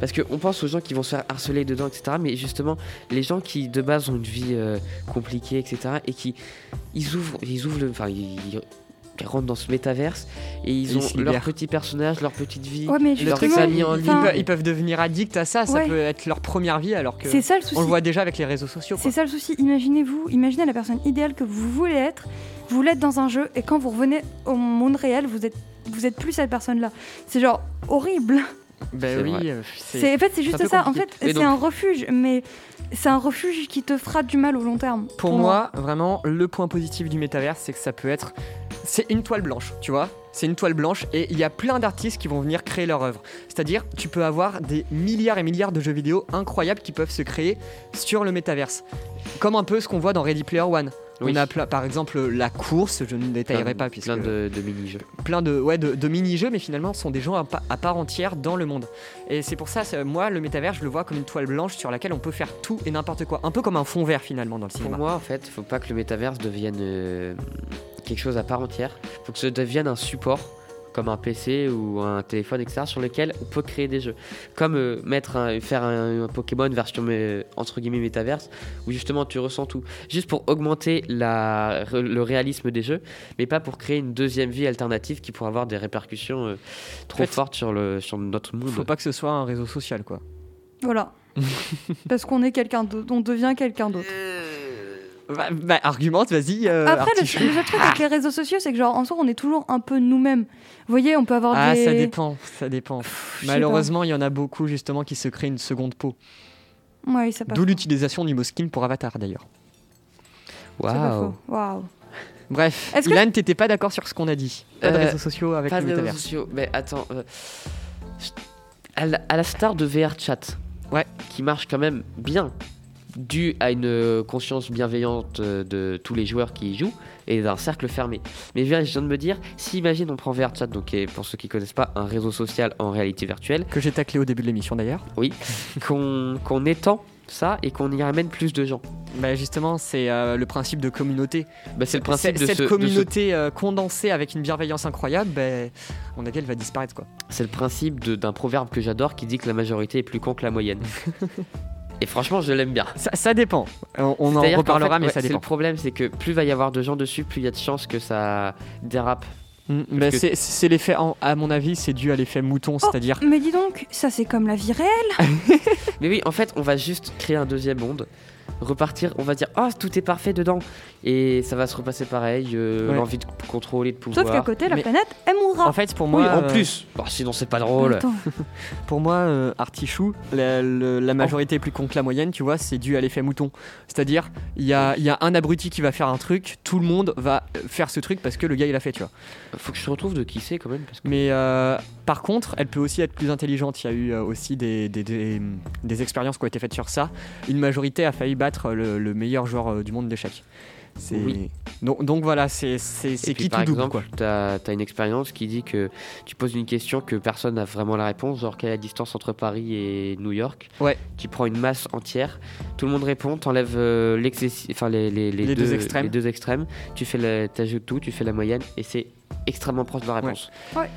Parce qu'on pense aux gens qui vont se faire harceler dedans, etc. Mais justement, les gens qui de base ont une vie euh, compliquée, etc. Et qui ils ouvrent, ils ouvrent le, enfin, ils, ils rentrent dans ce métaverse et ils ont leur petit personnage, leur petite vie. Ouais, mais en ils, ligne. peuvent, ils peuvent devenir addicts à ça, ça Ouais. peut être leur première vie alors que c'est ça le souci. on le voit déjà avec les réseaux sociaux. C'est ça le souci. Imaginez-vous, imaginez la personne idéale que vous voulez être. Vous l'êtes dans un jeu et quand vous revenez au monde réel, vous êtes, vous êtes plus cette personne-là. C'est genre horrible. Ben oui, euh, C'est en fait c'est juste ça. En fait, c'est donc- un refuge, mais c'est un refuge qui te fera du mal au long terme. pour moi vraiment le point positif du métaverse, c'est que ça peut être c'est une toile blanche, tu vois. C'est une toile blanche et il y a plein d'artistes qui vont venir créer leur œuvre. C'est-à-dire, tu peux avoir des milliards et milliards de jeux vidéo incroyables qui peuvent se créer sur le métaverse. Comme un peu ce qu'on voit dans Ready Player One. Oui. On a plein- par exemple la course, je ne détaillerai Plein- pas puisque Plein de, de mini-jeux. plein de, ouais, de, de mini-jeux, mais finalement, ce sont des gens à, pa- à part entière dans le monde. Et c'est pour ça, moi, le métavers, je le vois comme une toile blanche sur laquelle on peut faire tout et n'importe quoi. Un peu comme un fond vert, finalement, dans le Pour cinéma. moi, en fait, faut pas que le métaverse devienne euh, quelque chose à part entière. faut que ça devienne un support, comme un PC ou un téléphone, etc., sur lequel on peut créer des jeux. Comme euh, mettre un- faire un, un Pokémon version euh, entre guillemets métaverse, où justement tu ressens tout. Juste pour augmenter la, le réalisme des jeux, mais pas pour créer une deuxième vie alternative qui pourrait avoir des répercussions euh, trop En fait, fortes sur, le, sur notre monde. Faut pas que ce soit un réseau social, quoi. Voilà. Parce qu'on est quelqu'un d'autre, on devient quelqu'un d'autre. Bah, bah, argumente, vas-y. euh, Après, le, le seul truc avec les réseaux sociaux, c'est que genre en soi, on est toujours un peu nous-mêmes. Vous voyez, on peut avoir Ah, des. ça dépend, ça dépend. Malheureusement, il y en a beaucoup, justement, qui se créent une seconde peau. Ouais, ça passe. D'où l'utilisation du mot skin pour Avatar, d'ailleurs. Waouh. Waouh. Bref, Est-ce que- Ilan, t'étais pas d'accord sur ce qu'on a dit. Pas de Euh, réseaux sociaux avec Pas le de réseaux sociaux. Mais attends. euh, à, la, à la star de VR Chat. Ouais. Qui marche quand même bien. Dû à une conscience bienveillante euh, de tous les joueurs qui y jouent et d'un cercle fermé. Mais je viens de me dire, si imagine on prend VR Chat, donc pour ceux qui connaissent pas, un réseau social en réalité virtuelle, Que j'ai taclé au début de l'émission d'ailleurs. qu'on qu'on étend ça et qu'on y ramène plus de gens. Bah justement, c'est euh, le principe de communauté. Bah, c'est le principe de Cette ce- de ce communauté euh, condensée avec une bienveillance incroyable, ben, à mon avis, elle va disparaître quoi. C'est le principe d'un proverbe que j'adore qui dit que la majorité est plus con que la moyenne. Et franchement, je l'aime bien. Ça, ça dépend. On, on en reparlera, fait, mais ouais, ça C'est dépend. le problème, c'est que plus va y avoir de gens dessus, plus il y a de chances que ça dérape. Mm, bah, que- c'est- l'effet, à mon avis, c'est dû à l'effet mouton, c'est-à-dire. Mais dis donc, ça c'est comme la vie réelle. Mais oui, en fait, on va juste créer un deuxième monde, repartir, on va dire, ah, tout est parfait dedans. Et ça va se repasser pareil, euh, Ouais. l'envie de contrôler, de pouvoir. Sauf qu'à côté, la Mais- planète, elle mourra. En fait, pour Oui, moi, en euh, plus. Bah, sinon, c'est pas drôle. Pour moi, euh, Artichou, la, le- la majorité est plus con que la moyenne, tu vois, c'est dû à l'effet mouton. C'est-à-dire, il y a, il y a un abruti qui va faire un truc, tout le monde va euh, faire ce truc parce que le gars il a fait, tu vois. Faut que je retrouve de qui c'est quand même. Parce que... Mais euh, par contre, elle peut aussi être plus intelligente. Il y a eu euh, aussi des, des, des- des expériences qui ont été faites sur ça. Une majorité a failli battre le, le meilleur joueur euh, du monde d'échecs. C'est- Oui. Donc, donc voilà, c'est qui par tout double exemple, tu as, une expérience qui dit que tu poses une question que personne n'a vraiment la réponse, genre quelle est la distance entre Paris et New York? Ouais. Tu prends une masse entière, tout le monde répond, t'enlèves euh, enfin, les, les, Les deux extrêmes. les deux extrêmes, tu fais la- t'ajoutes tout, tu fais la moyenne et c'est extrêmement proche de la réponse.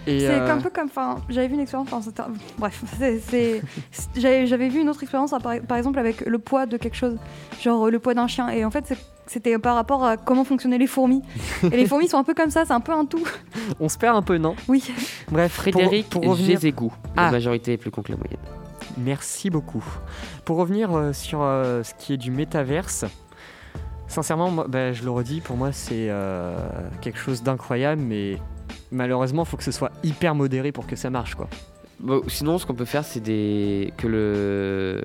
Et, C'est euh, un peu comme, enfin, j'avais vu une expérience, enfin, c'était un- bref, c'est- c'est- c'est- j'avais j'avais vu une autre expérience, par, par exemple avec le poids de quelque chose, genre le poids d'un chien, et en fait c'est- c'était par rapport à comment fonctionnaient les fourmis. et les fourmis sont un peu comme ça, c'est un peu un tout. on se perd un peu, non? Oui. Bref, Frédéric pour, pour revenir. Gézégou, Ah. la majorité est plus con que la moyenne. Merci beaucoup. Pour revenir euh, sur euh, ce qui est du métaverse, sincèrement, moi, bah, je le redis, pour moi c'est euh, quelque chose d'incroyable, mais malheureusement, il faut que ce soit hyper modéré pour que ça marche, quoi. Bon, sinon, ce qu'on peut faire, c'est des... que, le...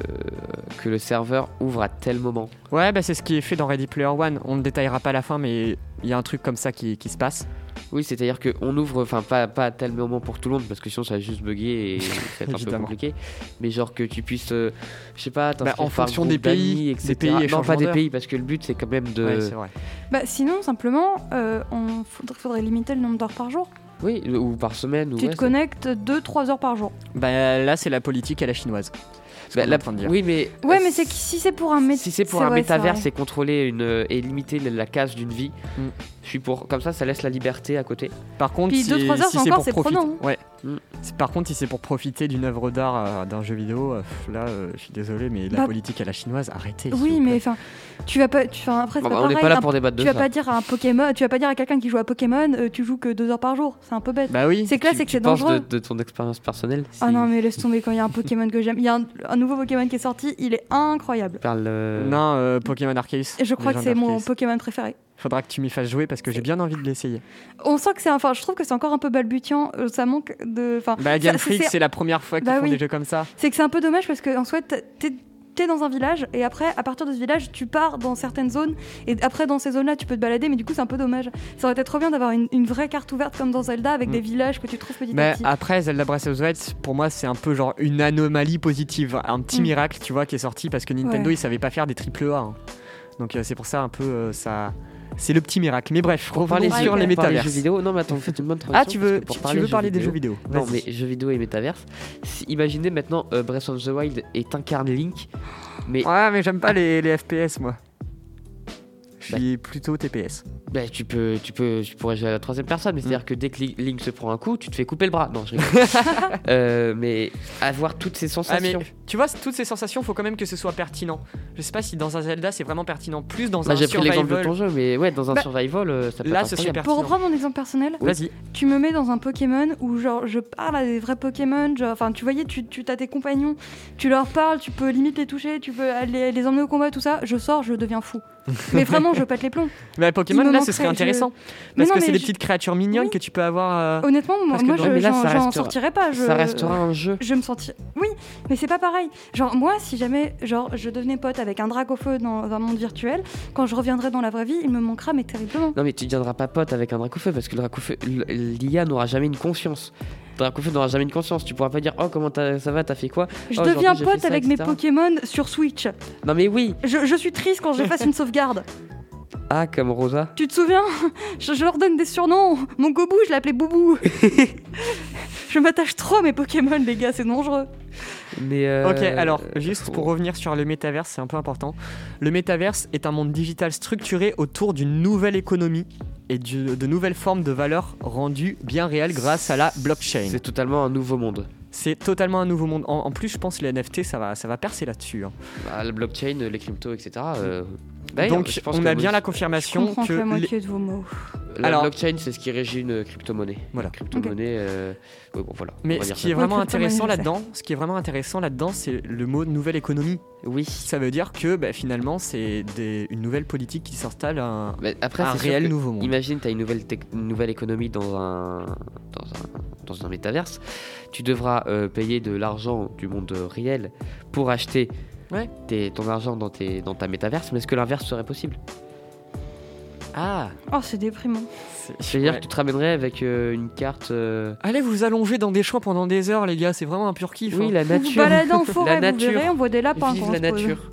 que le serveur ouvre à tel moment. Ouais, bah, c'est ce qui est fait dans Ready Player One. On ne détaillera pas à la fin, mais il y a un truc comme ça qui, qui se passe. Oui, c'est-à-dire qu'on ouvre, enfin pas, pas à tel moment pour tout le monde, parce que sinon ça va juste bugger et ça va être un peu compliqué. Mais genre que tu puisses, euh, je sais pas, Bah, en par fonction des pays, des etc. pays et non, pas des pays, parce que le but c'est quand même de... Ouais, c'est vrai. Bah, sinon, simplement, euh, on faudrait, faudrait limiter le nombre d'heures par jour. Oui, ou par semaine. Ou tu ouais, te connectes 2-3 heures par jour. Bah, là, c'est la politique à la chinoise. Bah, de dire. Oui, mais... Ouais, euh, mais c'est que si c'est pour un métier. Si c'est pour un métavers, c'est contrôler une, euh, et limiter la, la case d'une vie. Mm. Je suis pour. Comme ça, ça laisse la liberté à côté. Par contre, Puis si, deux, trois heures, si c'est c'est encore, pour c'est profiter, prenant, hein. ouais. Mm. Par contre, si c'est pour profiter d'une œuvre d'art, euh, d'un jeu vidéo, euh, là, euh, je suis désolé, mais la Bah, politique à la chinoise, arrêtez. Oui, mais enfin, tu vas pas. Tu, enfin, après, c'est Bon, pas bah, on n'est pas là pour débattre de Tu vas ça. pas dire à un Pokémon, tu vas pas dire à quelqu'un qui joue à Pokémon, euh, tu joues que 2 heures par jour. C'est un peu bête. Bah oui. c'est là, Tu- c'est que c'est dangereux. de, ton expérience personnelle? Ah non, mais laisse tomber quand il y a un Pokémon que j'aime. Il y a un, nouveau Pokémon qui est sorti, il est incroyable. Parle, euh, Non, euh, Pokémon Arceus. Et je crois que c'est mon. Pokémon préféré. Faudra que tu m'y fasses jouer parce que j'ai bien envie de l'essayer. On sent que c'est. Enfin, je trouve que c'est encore un peu balbutiant. euh, Ça manque de. Enfin, Bah, Game c'est- Freak, c'est- c'est la première fois qu'ils Bah font oui. des jeux comme ça. C'est que c'est un peu dommage parce que en soit t'es t'es dans un village et après à partir de ce village tu pars dans certaines zones et après dans ces zones là tu peux te balader mais du coup c'est un peu dommage. Ça aurait été trop bien d'avoir une, une vraie carte ouverte comme dans Zelda avec Mm. des villages que tu trouves petit à Mais petit. après, Zelda Breath of the Wild, pour moi, c'est un peu genre une anomalie positive. Un petit Mm. miracle, tu vois, qui est sorti parce que Nintendo, Ouais. ils savaient pas faire des triple A. hein. Donc euh, c'est pour ça un peu euh, ça. C'est le petit miracle. Mais bref, Pour revenons parler, sur les métaverses. jeux vidéo. Non, mais attends, faites une bonne Ah, transition. tu veux, pour tu, veux parler des jeux vidéo Non, mais jeux vidéo et métaverse. Si- imaginez maintenant euh, Breath of the Wild est incarné Link, mais Ouais, mais j'aime pas les, les FPS, moi. Je suis plutôt TPS. bah, tu peux, tu peux, tu pourrais jouer à la troisième personne. Mais Mm. c'est-à-dire que dès que Li- Link se prend un coup, tu te fais couper le bras. Non, je rigole. Euh, mais avoir toutes ces Ah, mais sensations. tu vois, toutes ces sensations, faut quand même que ce soit pertinent. Je sais pas si dans un Zelda, c'est vraiment pertinent. Plus dans Bah, un j'ai pris l'exemple de survival. ton jeu, mais ouais, dans un Bah, survival, euh, ça peut Là, être ce incroyable. Pour pertinent. reprendre mon exemple personnel, Vas-y. tu me mets dans un Pokémon où genre je parle à des vrais Pokémon, genre, enfin tu voyais, tu, tu as tes compagnons, tu leur parles, tu peux limite les toucher, tu peux aller les emmener au combat, tout ça, je sors, je deviens fou. Mais vraiment, je pète les plombs. Mais Pokémon, Il me là, ce serait je- intéressant. Mais Parce non, que c'est des je- petites créatures mignonnes Oui. que tu peux avoir. euh, Honnêtement, moi, moi, dans- je- j'en restera- sortirais pas. Je... Ça restera un jeu. Je me sentirais. Oui, mais c'est pas pareil. Genre, moi, si jamais genre, je devenais pote avec un drac au feu dans un monde virtuel, quand je reviendrai dans la vraie vie, il me manquera, mais terriblement. Non mais tu ne deviendras pas pote avec un dracofeu parce que le dracofeu, l'IA n'aura jamais une conscience. Le dracofeu n'aura jamais une conscience. Tu pourras pas dire oh comment ça va, t'as fait quoi? Je Oh, deviens pote ça, avec mes. Pokémon sur Switch. Non mais oui. Je, je suis triste quand j'efface une sauvegarde. Ah comme Rosa. Tu te souviens? Je, je leur donne des surnoms. Mon Gobou, je l'appelais Boubou. je m'attache trop à mes Pokémon, les gars, c'est dangereux. Mais euh, Ok, alors, juste pour revenir sur le métaverse, c'est un peu important. Le métaverse est un monde digital structuré autour d'une nouvelle économie et du- de nouvelles formes de valeur rendues bien réelles grâce à la blockchain. c'est totalement un nouveau monde. C'est totalement un nouveau monde. En, en plus, je pense que les NFT, ça va, ça va percer là-dessus. hein. Bah, la blockchain, les cryptos, etc. euh, d'ailleurs, Donc, je pense on a bien la Je confirmation comprends que que la les- moitié de vos mots. La Alors- blockchain, c'est ce qui régit une crypto-monnaie. Voilà. Crypto-monnaie. euh, ouais, bon, voilà. on Mais ce qui est vraiment intéressant je là-dedans, ce qui est vraiment intéressant là-dedans, c'est le mot nouvelle économie. Oui. Ça veut dire que bah, finalement, c'est des- une nouvelle politique qui s'installe, un, Mais après, un réel nouveau monde. Imagine, tu as une nouvelle, tec- une nouvelle économie dans un, dans un, dans un métaverse. Tu devras euh, payer de l'argent du monde réel pour acheter Ouais. tes- ton argent dans, tes, dans ta métaverse. Mais est-ce que l'inverse serait possible? Ah, Oh, c'est déprimant. c'est- C'est-à-dire ouais. que tu te ramènerais avec euh, une carte. euh, Allez vous allonger dans des champs pendant des heures, les gars, c'est vraiment un pur kiff. Oui, hein. la Vous vous nature. baladez en forêt, vous nature. verrez, on voit des lapins Vive la nature.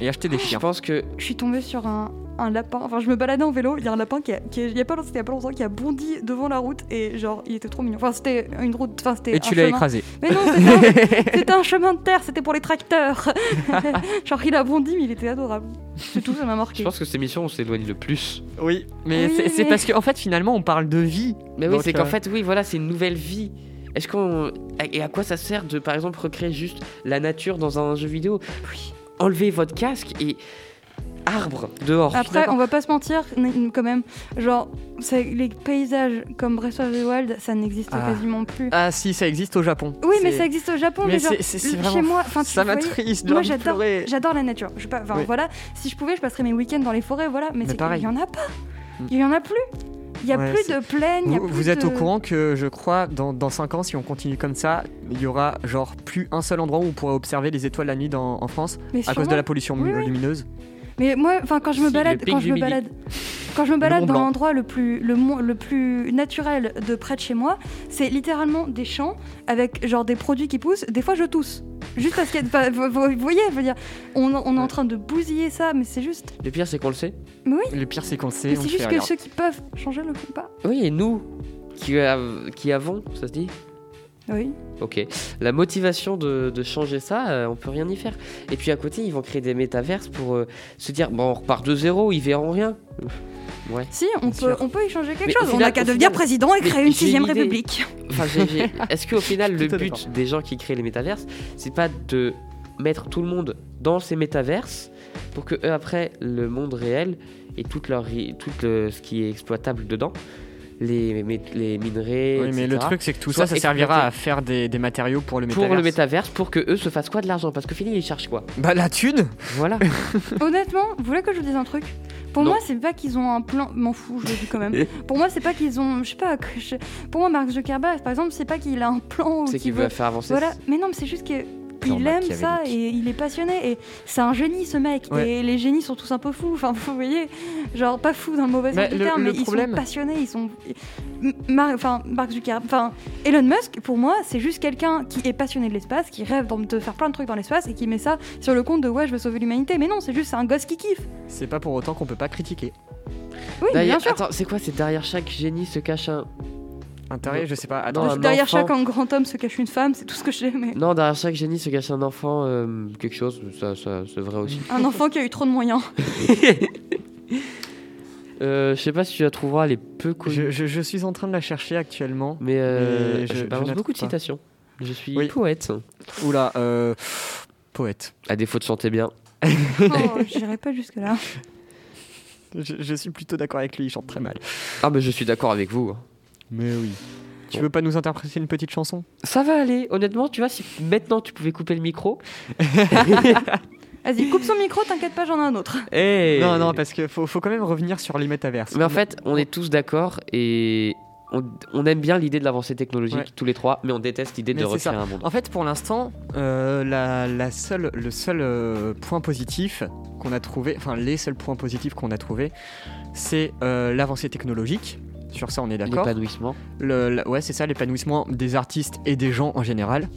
Et acheter des Je chiens. pense que Je suis tombée sur un, un lapin. Enfin, je me baladais en vélo. Il y a un lapin qui, a, qui a- il y a pas longtemps, c'était il y a pas longtemps, qui a bondi devant la route et genre, il était trop mignon. Enfin, c'était une route. Enfin, c'était Et un tu l'as écrasé. Mais non, c'était un, c'était un chemin de terre. C'était pour les tracteurs. genre, il a bondi, mais il était adorable. C'est tout, ça m'a je marqué. pense que c'est l'émission où on s'éloigne le plus. Oui, mais Oui, c'est parce qu'en fait, finalement, on parle de vie. Mais oui, c'est qu'en euh, fait, oui, voilà, c'est une nouvelle vie. Est-ce qu'on. Et à quoi ça sert de, par exemple, recréer juste la nature dans un jeu vidéo? Oui. Enlevez votre casque et. Arbre dehors. Après, finalement. on va pas se mentir, quand même. Genre, les paysages comme Breath of the Wild, ça n'existe Ah. quasiment plus. Ah si, ça existe au Japon. Oui, mais ça existe au Japon, mais, Mais genre, c'est- c'est c'est chez vraiment... moi, tu ça m'a voyais, triste, moi, j'adore- la nature. Je pas, Oui. voilà, si je pouvais, je passerais mes week-ends dans les forêts, voilà. Mais, Mais c'est pareil. qu'il y en a pas. Mm. Il y en a plus. Il y a Ouais, plus de il y a Vous, plus vous êtes de- au courant que je crois dans, dans 5 ans, si on continue comme ça, il y aura genre plus un seul endroit où on pourrait observer les étoiles la nuit dans- en France Mais à cause de la pollution Oui, oui. Mais moi, enfin, quand je me Si, balade, quand je me balade, quand je me balade dans l'endroit le plus, le, le plus naturel de près de chez moi, c'est littéralement des champs avec genre des produits qui poussent. Des fois, je tousse. Juste parce qu'il y a, vous, vous voyez, je veux dire, on, on est en train de bousiller ça, mais c'est juste. Le pire, c'est qu'on le sait. Le pire, c'est qu'on le sait, Mais c'est juste que rien. ceux qui peuvent changer le font pas. Oui, et nous, qui, av- qui avons, ça se dit Oui. Ok. La motivation de, de changer ça, euh, on peut rien y faire. Et puis à côté, ils vont créer des métaverses pour euh, se dire bon, on repart de zéro, ils verront rien. Ouais. Si, on peut, sûr. on peut y changer quelque Mais chose. on n'a qu'à devenir final- président et créer une sixième république. Enfin, est-ce qu'au final, le but des gens qui créent les métaverses, c'est pas de mettre tout le monde dans ces métaverses pour que eux, après, le monde réel et tout, leur, tout le- ce qui est exploitable dedans, les, les minerais, Oui, mais le truc, c'est que tout ça, ça servira à faire des, des matériaux pour le pour métaverse. le métaverse, pour que eux se fassent quoi de l'argent? Parce que Philippe, il cherche quoi? Bah, la thune Voilà. Honnêtement, vous voulez que je vous dise un truc? Pour Non. moi, c'est pas qu'ils ont un plan. M'en fous, je le dis quand même. Pour moi, c'est pas qu'ils ont. Je sais pas. Pour moi, Mark Zuckerberg, par exemple, c'est pas qu'il a un plan c'est qu'il veut faire avancer. Voilà. Mais non, mais c'est juste que. Il aime ça et il est passionné et c'est un génie ce mec Ouais. et les génies sont tous un peu fous enfin vous voyez genre pas fous dans le mauvais sens du terme mais problème- ils sont passionnés ils sont enfin Mark Zuckerberg enfin Elon Musk pour moi c'est juste quelqu'un qui est passionné de l'espace qui rêve de faire plein de trucs dans l'espace et qui met ça sur le compte de ouais je veux sauver l'humanité mais non c'est juste un gosse qui kiffe C'est pas pour autant qu'on peut pas critiquer. oui bien sûr Attends, c'est quoi C'est derrière chaque génie se cache un. Intérêt, je sais pas. Attends, derrière enfant. chaque grand homme se cache une femme c'est tout ce que je sais mais Non, derrière chaque génie se cache un enfant, euh, quelque chose. Ça, ça c'est vrai aussi. un enfant qui a eu trop de moyens Euh, je sais pas si tu la trouveras, elle est peu connue. je, je- je suis en train de la chercher actuellement. Mais euh, Mais je- je, balance beaucoup de pas. citations. Je suis Oui. poète. Oula, euh, poète. À défaut de chanter bien. oh j'irai pas jusque là Je, je suis plutôt d'accord avec lui, il chante très mal. Ah, mais je suis d'accord avec vous. Mais oui. Tu veux pas nous interpréter une petite chanson? Ça va aller. Honnêtement, tu vois, si maintenant tu pouvais couper le micro. Vas-y, coupe son micro, t'inquiète pas, j'en ai un autre. Eh Non, non, parce qu'il faut, faut quand même revenir sur les métaverses. Mais en fait, on est tous d'accord et on, on aime bien l'idée de l'avancée technologique, Ouais. tous les trois, mais on déteste l'idée de recréer ça. un monde. En fait, pour l'instant, euh, la, la seule, le seul euh, point positif qu'on a trouvé, enfin les seuls points positifs qu'on a trouvé, c'est euh, l'avancée technologique. Sur ça, on est d'accord. L'épanouissement. Ouais, c'est ça, l'épanouissement des artistes et des gens en général.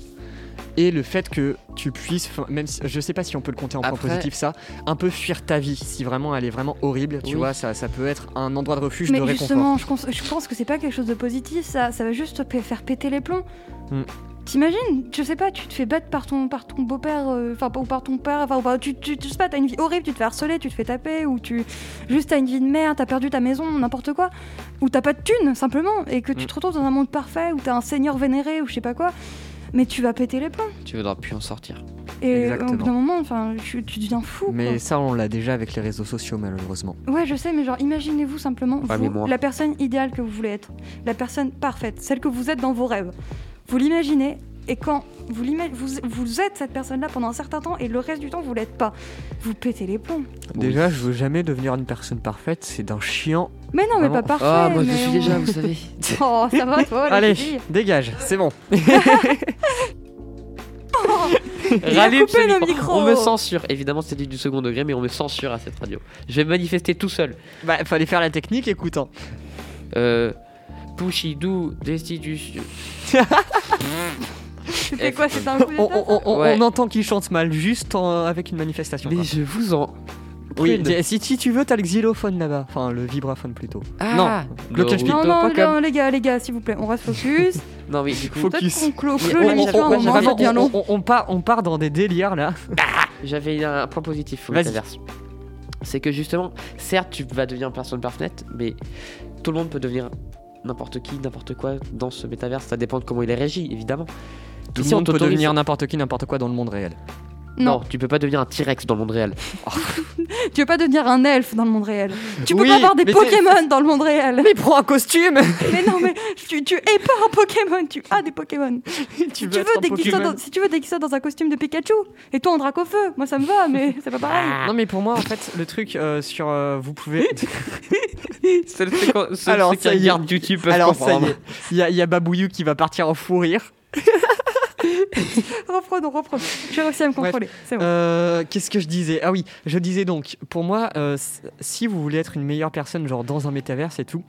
Et le fait que tu puisses, même si, je sais pas si on peut le compter en point positif, ça, un peu fuir ta vie. Si vraiment elle est vraiment horrible, tu Oui. vois, ça, ça peut être un endroit de refuge Mais de réconfort. justement, je pense, je pense que c'est pas quelque chose de positif, ça, ça va juste te faire péter les plombs. Hmm. T'imagines, je sais pas, tu te fais battre par ton, par ton beau-père, euh, enfin ou par ton père, enfin ou par- tu, tu, tu sais pas, t'as une vie horrible, tu te fais harceler, tu te fais taper, ou tu juste t'as une vie de merde, t'as perdu ta maison, n'importe quoi, ou t'as pas de thunes simplement, et que tu Hmm. te retrouves dans un monde parfait où t'as un seigneur vénéré ou je sais pas quoi, mais tu vas péter les plombs. Tu voudras plus en sortir. Et au Exactement. bout d'un moment, enfin, tu, tu deviens fou. Mais quoi. ça, on l'a déjà avec les réseaux sociaux, malheureusement. Ouais, je sais, mais genre, imaginez-vous simplement, vous, la personne idéale que vous voulez être, la personne parfaite, celle que vous êtes dans vos rêves. Vous l'imaginez, et quand vous, vous, vous êtes cette personne-là pendant un certain temps, et le reste du temps, vous l'êtes pas, vous pétez les plombs. Déjà, je veux jamais devenir une personne parfaite, c'est d'un chiant. Mais non, mais pas parfait. Ah, moi je suis on- déjà, vous savez. Oh, ça va, toi, les Allez, filles dégage, c'est bon. Il a coupé le micro. On me censure. Évidemment, c'est dit du second degré, mais on me censure à cette radio. Je vais me manifester tout seul. Bah, fallait faire la technique, écoute. hein. Euh. Pouchidou, destitution. C'était quoi C'était un coup On, d'état on- on- Ouais. on entend qu'il chante mal, juste en- avec une manifestation. Mais quoi. je vous en. Oui, si, si tu veux, t'as le xylophone là-bas. Enfin, le vibraphone plutôt. Ah, Non, Claude Cashby. Non, non, pas comme- non, les gars, les gars, s'il vous plaît, on reste focus. Non, mais du coup, Faut- Peut-être Focus. qu'on clôt, clôt on- l'émission on- on- Vraiment, on, long. on- on part, on part dans des délires là. j'avais un point positif Vas-y. C'est que justement, certes, tu vas devenir une personne parfaite, mais tout le monde peut devenir n'importe qui, n'importe quoi dans ce métaverse. Ça dépend de comment il est régi, évidemment. Tout le si monde peut devenir n'importe qui, n'importe quoi dans le monde réel. Non. Non, tu peux pas devenir un T-Rex dans le monde réel. tu veux pas devenir un elfe dans le monde réel. Tu peux Oui, pas avoir des Pokémon dans le monde réel. Mais prends un costume Mais non, mais tu, tu es pas un Pokémon, tu as des Pokémon. Tu Si tu, veux déguiser ça Pokémon. dans, si tu veux déguiser ça dans un costume de Pikachu et toi en drac au feu, moi ça me va, mais c'est pas pareil. Non mais pour moi en fait le truc euh, sur euh, vous pouvez C'est le truc, Alors, ça y est. YouTube alors ça y est il y, a- il y a Babouyou qui va partir en fou rire Reprenons, reprenons. J'ai réussi à me contrôler, c'est bon. Euh, qu'est-ce que je disais? Ah oui je disais donc pour moi euh, si vous voulez être une meilleure personne genre dans un métaverse et tout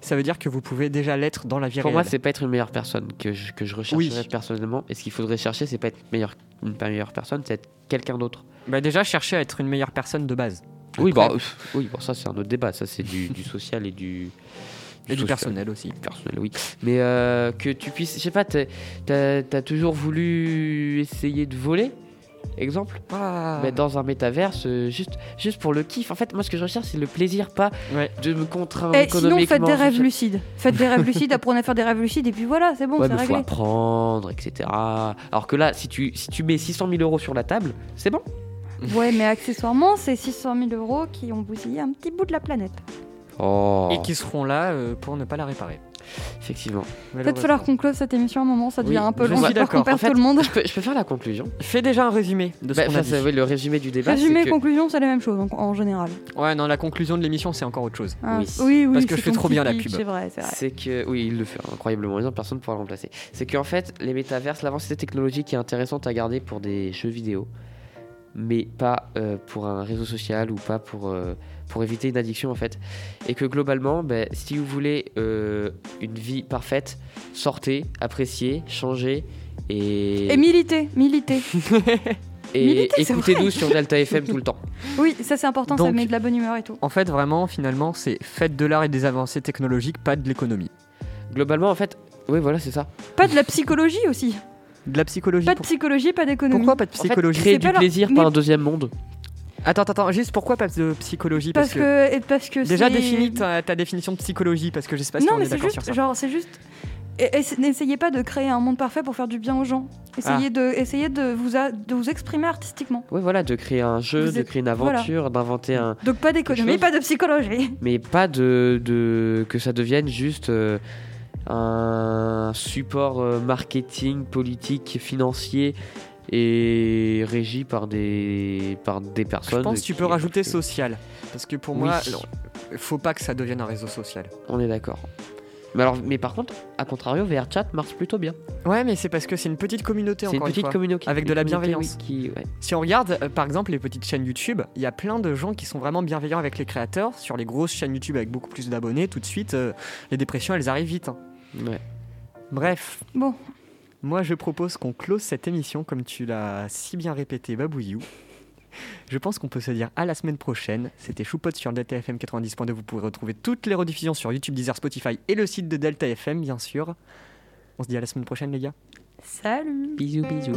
ça veut dire que vous pouvez déjà l'être dans la vie Pour réelle moi, c'est pas être une meilleure personne que je, que je rechercherais Oui. personnellement. Et ce qu'il faudrait chercher, c'est pas être meilleur, une meilleure personne, c'est être quelqu'un d'autre. bah déjà chercher à être une meilleure personne de base Oui, bah, oui, bon, ça c'est un autre débat. Ça c'est du, du social et du, et du personnel aussi personnel, oui. Mais euh, que tu puisses, je sais pas, t'as as, toujours voulu essayer de voler, exemple, Ah. mais dans un métaverse, euh, juste, juste pour le kiff. En fait, moi, ce que je recherche, c'est le plaisir, pas Ouais. de me contraindre Et Eh, sinon, faites des rêves Je- lucides. Faites des rêves lucides, apprenez à faire des rêves lucides, et puis voilà, c'est bon, Ouais, c'est mais faut réglé. apprendre, etc. Alors que là, si tu, si tu mets 600 000 euros sur la table, c'est bon. Ouais, mais accessoirement, c'est 600 000 euros qui ont bousillé un petit bout de la planète. Oh, et qui seront là euh, pour ne pas la réparer effectivement. Peut-être falloir qu'on close cette émission à un moment, ça devient Oui, un peu je long, d'accord. En fait, tout le monde. Je peux, je peux faire la conclusion. fais déjà un résumé de ce Bah, qu'on enfin, a dit c'est- oui, le résumé du débat, Résumé, que conclusion, c'est la même chose en, en général. ouais non la conclusion de l'émission c'est encore autre chose Ah, Oui. oui, oui, Parce que je fais trop bien la pub. C'est vrai, c'est vrai. c'est que oui, il le fait incroyablement bien, personne ne pourra le remplacer. C'est qu'en fait, les métaverses, l'avancée technologique est intéressante à garder pour des jeux vidéo, mais pas euh, pour un réseau social ou pas pour euh, pour éviter une addiction en fait. Et que globalement, ben, si vous voulez euh, une vie parfaite, sortez, appréciez, changez et Et militer, militer. et écoutez-nous sur Delta FM tout le temps. Oui, ça c'est important, ça met de la bonne humeur et tout. en fait vraiment finalement c'est faites de l'art et des avancées technologiques pas de l'économie Globalement, en fait, oui, voilà, c'est ça. Pas de la psychologie aussi. de la psychologie Pas de pour- psychologie, pas d'économie. pourquoi pas de En fait, psychologie créer du leur- plaisir, mais- pas un deuxième monde. Attends, attends, juste pourquoi pas de psychologie? Parce que, et parce que Déjà définis ta, ta définition de psychologie, parce que je sais pas si Non, on mais est c'est d'accord sur juste, ça. genre, c'est juste. N'essayez pas de créer un monde parfait pour faire du bien aux gens. Essayez, Ah. de, essayez de, vous a- de vous exprimer artistiquement. Ouais, voilà, de créer un jeu, Vous de créer une aventure, d'inventer un. Donc pas d'économie, pas de psychologie. Mais pas de, de que ça devienne juste euh, un support euh, marketing, politique, financier et régi par des, par des Je personnes. pense que tu peux rajouter social. Parce que pour Oui. moi, alors, faut pas que ça devienne un réseau social. On est d'accord. Mais, alors, mais par contre, à contrario, VRChat marche plutôt bien. Ouais, mais c'est parce que c'est une petite communauté C'est une encore petite fois. communauté. avec de la bienveillance. Qui, ouais. Si on regarde, euh, par exemple, les petites chaînes YouTube, il y a plein de gens qui sont vraiment bienveillants avec les créateurs. Sur les grosses chaînes YouTube avec beaucoup plus d'abonnés, tout de suite, euh, les dépressions, elles arrivent vite. hein. Ouais. Bref, Bon, moi, je propose qu'on close cette émission, comme tu l'as si bien répété, Babouillou. Je pense qu'on peut se dire à la semaine prochaine. C'était Choupot sur Delta FM 90.2. Vous pourrez retrouver toutes les rediffusions sur YouTube, Deezer, Spotify et le site de Delta FM, bien sûr. On se dit à la semaine prochaine, les gars. Salut Bisous, bisous